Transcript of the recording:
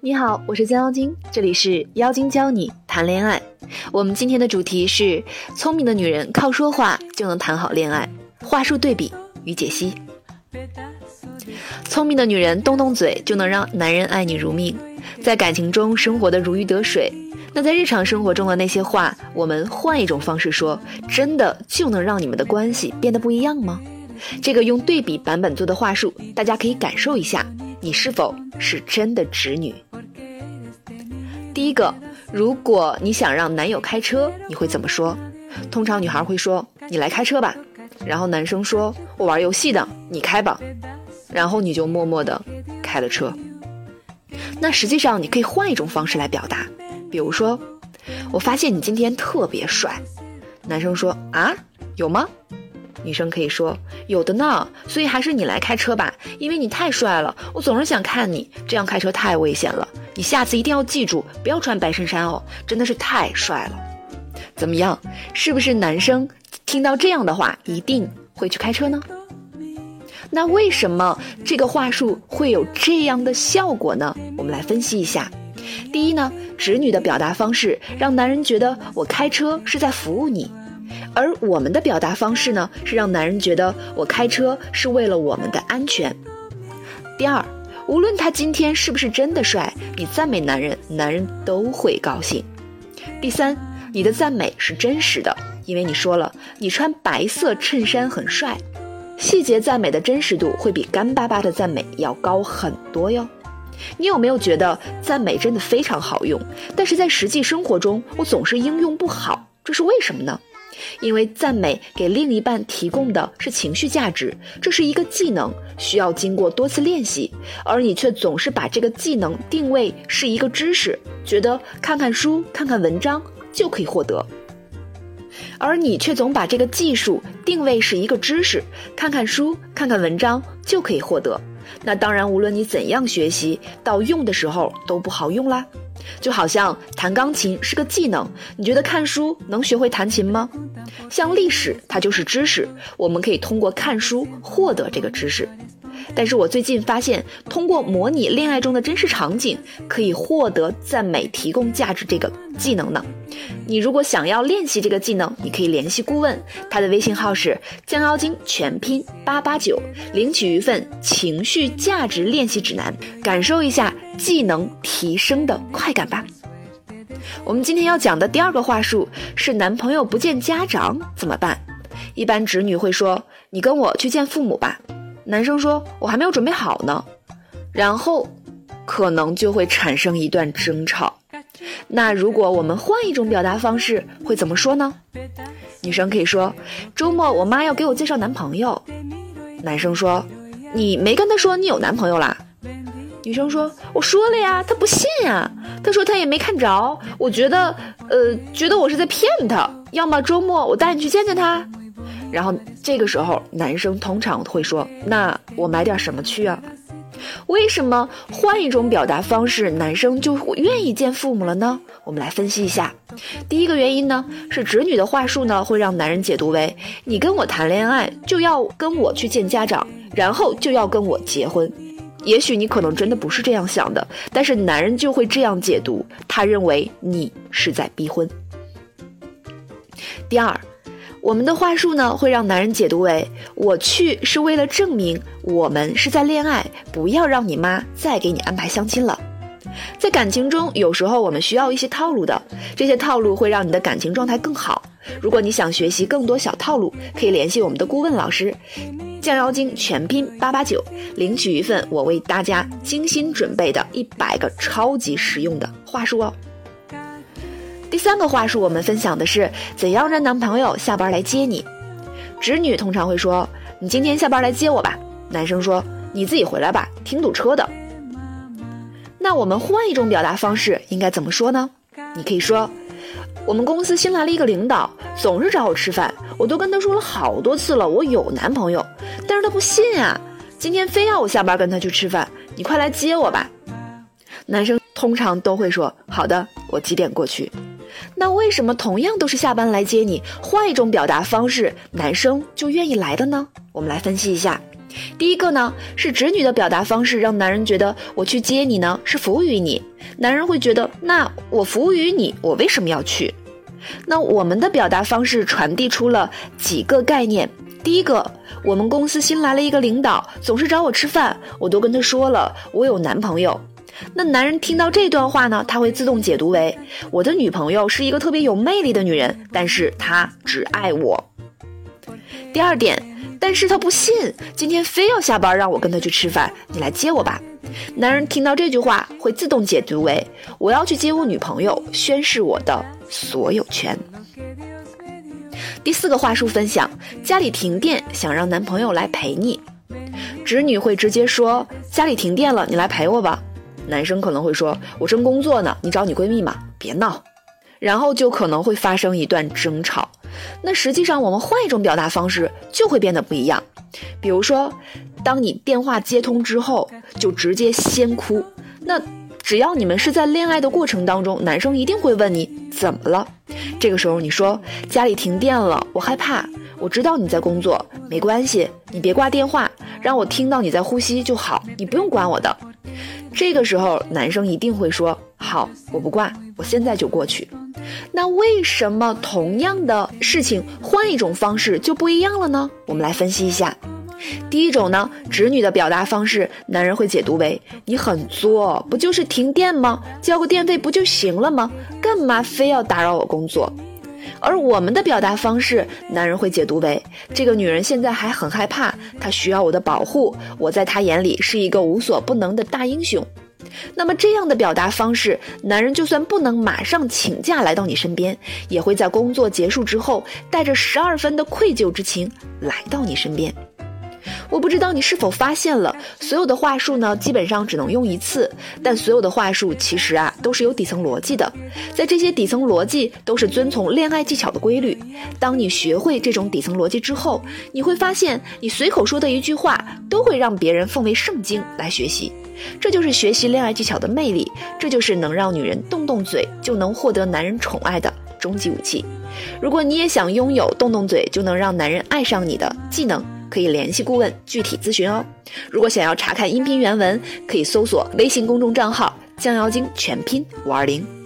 你好，我是江妖精，这里是妖精教你谈恋爱。我们今天的主题是：聪明的女人靠说话就能谈好恋爱，话术对比与解析。聪明的女人动动嘴就能让男人爱你如命，在感情中生活的如鱼得水。那在日常生活中的那些话，我们换一种方式说，真的就能让你们的关系变得不一样吗？这个用对比版本做的话术，大家可以感受一下，你是否是真的直女？第一个，如果你想让男友开车，你会怎么说？通常女孩会说：“你来开车吧。”然后男生说：“我玩游戏的，你开吧。”然后你就默默的开了车。那实际上你可以换一种方式来表达，比如说：“我发现你今天特别帅。”男生说：“啊，有吗？”女生可以说：“有的呢。”所以还是你来开车吧，因为你太帅了，我总是想看你这样开车太危险了。你下次一定要记住，不要穿白衬衫哦，真的是太帅了。怎么样？是不是男生听到这样的话一定会去开车呢？那为什么这个话术会有这样的效果呢？我们来分析一下。第一呢，直女的表达方式让男人觉得我开车是在服务你，而我们的表达方式呢，是让男人觉得我开车是为了我们的安全。第二。无论他今天是不是真的帅，你赞美男人，男人都会高兴。第三，你的赞美是真实的，因为你说了你穿白色衬衫很帅，细节赞美的真实度会比干巴巴的赞美要高很多哟。你有没有觉得赞美真的非常好用，但是在实际生活中我总是应用不好，这是为什么呢？因为赞美给另一半提供的是情绪价值，这是一个技能，需要经过多次练习，而你却总是把这个技能定位是一个知识，觉得看看书、看看文章就可以获得，而你却总把这个技术定位是一个知识，看看书、看看文章就可以获得，那当然，无论你怎样学习，到用的时候都不好用啦。就好像弹钢琴是个技能，你觉得看书能学会弹琴吗？像历史，它就是知识，我们可以通过看书获得这个知识。但是我最近发现，通过模拟恋爱中的真实场景，可以获得赞美提供价值这个技能呢。你如果想要练习这个技能，你可以联系顾问，他的微信号是降妖精全拼八八九，领取一份情绪价值练习指南，感受一下技能提升的快感吧。我们今天要讲的第二个话术是：男朋友不见家长怎么办？一般侄女会说：“你跟我去见父母吧。”男生说：“我还没有准备好呢。”然后，可能就会产生一段争吵。那如果我们换一种表达方式，会怎么说呢？女生可以说：“周末我妈要给我介绍男朋友。”男生说：“你没跟他说你有男朋友啦？”女生说：“我说了呀，他不信呀。他说他也没看着。我觉得，呃，觉得我是在骗他。要么周末我带你去见见他。”然后这个时候，男生通常会说：“那我买点什么去啊？”为什么换一种表达方式，男生就愿意见父母了呢？我们来分析一下。第一个原因呢，是侄女的话术呢，会让男人解读为你跟我谈恋爱就要跟我去见家长，然后就要跟我结婚。也许你可能真的不是这样想的，但是男人就会这样解读，他认为你是在逼婚。第二。我们的话术呢，会让男人解读为我去是为了证明我们是在恋爱，不要让你妈再给你安排相亲了。在感情中，有时候我们需要一些套路的，这些套路会让你的感情状态更好。如果你想学习更多小套路，可以联系我们的顾问老师，降妖精全拼八八九，领取一份我为大家精心准备的一百个超级实用的话术哦。第三个话术，我们分享的是怎样让男朋友下班来接你。侄女通常会说：“你今天下班来接我吧。”男生说：“你自己回来吧，挺堵车的。”那我们换一种表达方式，应该怎么说呢？你可以说：“我们公司新来了一个领导，总是找我吃饭，我都跟他说了好多次了，我有男朋友，但是他不信啊，今天非要我下班跟他去吃饭，你快来接我吧。”男生通常都会说：“好的，我几点过去？”那为什么同样都是下班来接你，换一种表达方式，男生就愿意来的呢？我们来分析一下。第一个呢，是直女的表达方式，让男人觉得我去接你呢是服务于你，男人会觉得那我服务于你，我为什么要去？那我们的表达方式传递出了几个概念。第一个，我们公司新来了一个领导，总是找我吃饭，我都跟他说了我有男朋友。那男人听到这段话呢，他会自动解读为我的女朋友是一个特别有魅力的女人，但是她只爱我。第二点，但是他不信，今天非要下班让我跟他去吃饭，你来接我吧。男人听到这句话会自动解读为我要去接我女朋友，宣示我的所有权。第四个话术分享：家里停电，想让男朋友来陪你。侄女会直接说家里停电了，你来陪我吧。男生可能会说我正工作呢，你找你闺蜜嘛，别闹。然后就可能会发生一段争吵。那实际上我们换一种表达方式就会变得不一样。比如说，当你电话接通之后，就直接先哭。那只要你们是在恋爱的过程当中，男生一定会问你怎么了。这个时候你说家里停电了，我害怕。我知道你在工作，没关系，你别挂电话，让我听到你在呼吸就好，你不用管我的。这个时候男生一定会说好，我不挂，我现在就过去。那为什么同样的事情换一种方式就不一样了呢？我们来分析一下。第一种呢，直女的表达方式，男人会解读为你很作，不就是停电吗？交个电费不就行了吗？干嘛非要打扰我工作？而我们的表达方式，男人会解读为这个女人现在还很害怕，她需要我的保护，我在她眼里是一个无所不能的大英雄。那么这样的表达方式，男人就算不能马上请假来到你身边，也会在工作结束之后，带着十二分的愧疚之情来到你身边。我不知道你是否发现了，所有的话术呢，基本上只能用一次，但所有的话术其实啊，都是有底层逻辑的。在这些底层逻辑都是遵从恋爱技巧的规律。当你学会这种底层逻辑之后，你会发现，你随口说的一句话，都会让别人奉为圣经来学习。这就是学习恋爱技巧的魅力，这就是能让女人动动嘴就能获得男人宠爱的终极武器。如果你也想拥有动动嘴就能让男人爱上你的技能，可以联系顾问具体咨询哦。如果想要查看音频原文，可以搜索微信公众账号“降妖精”全拼五二零。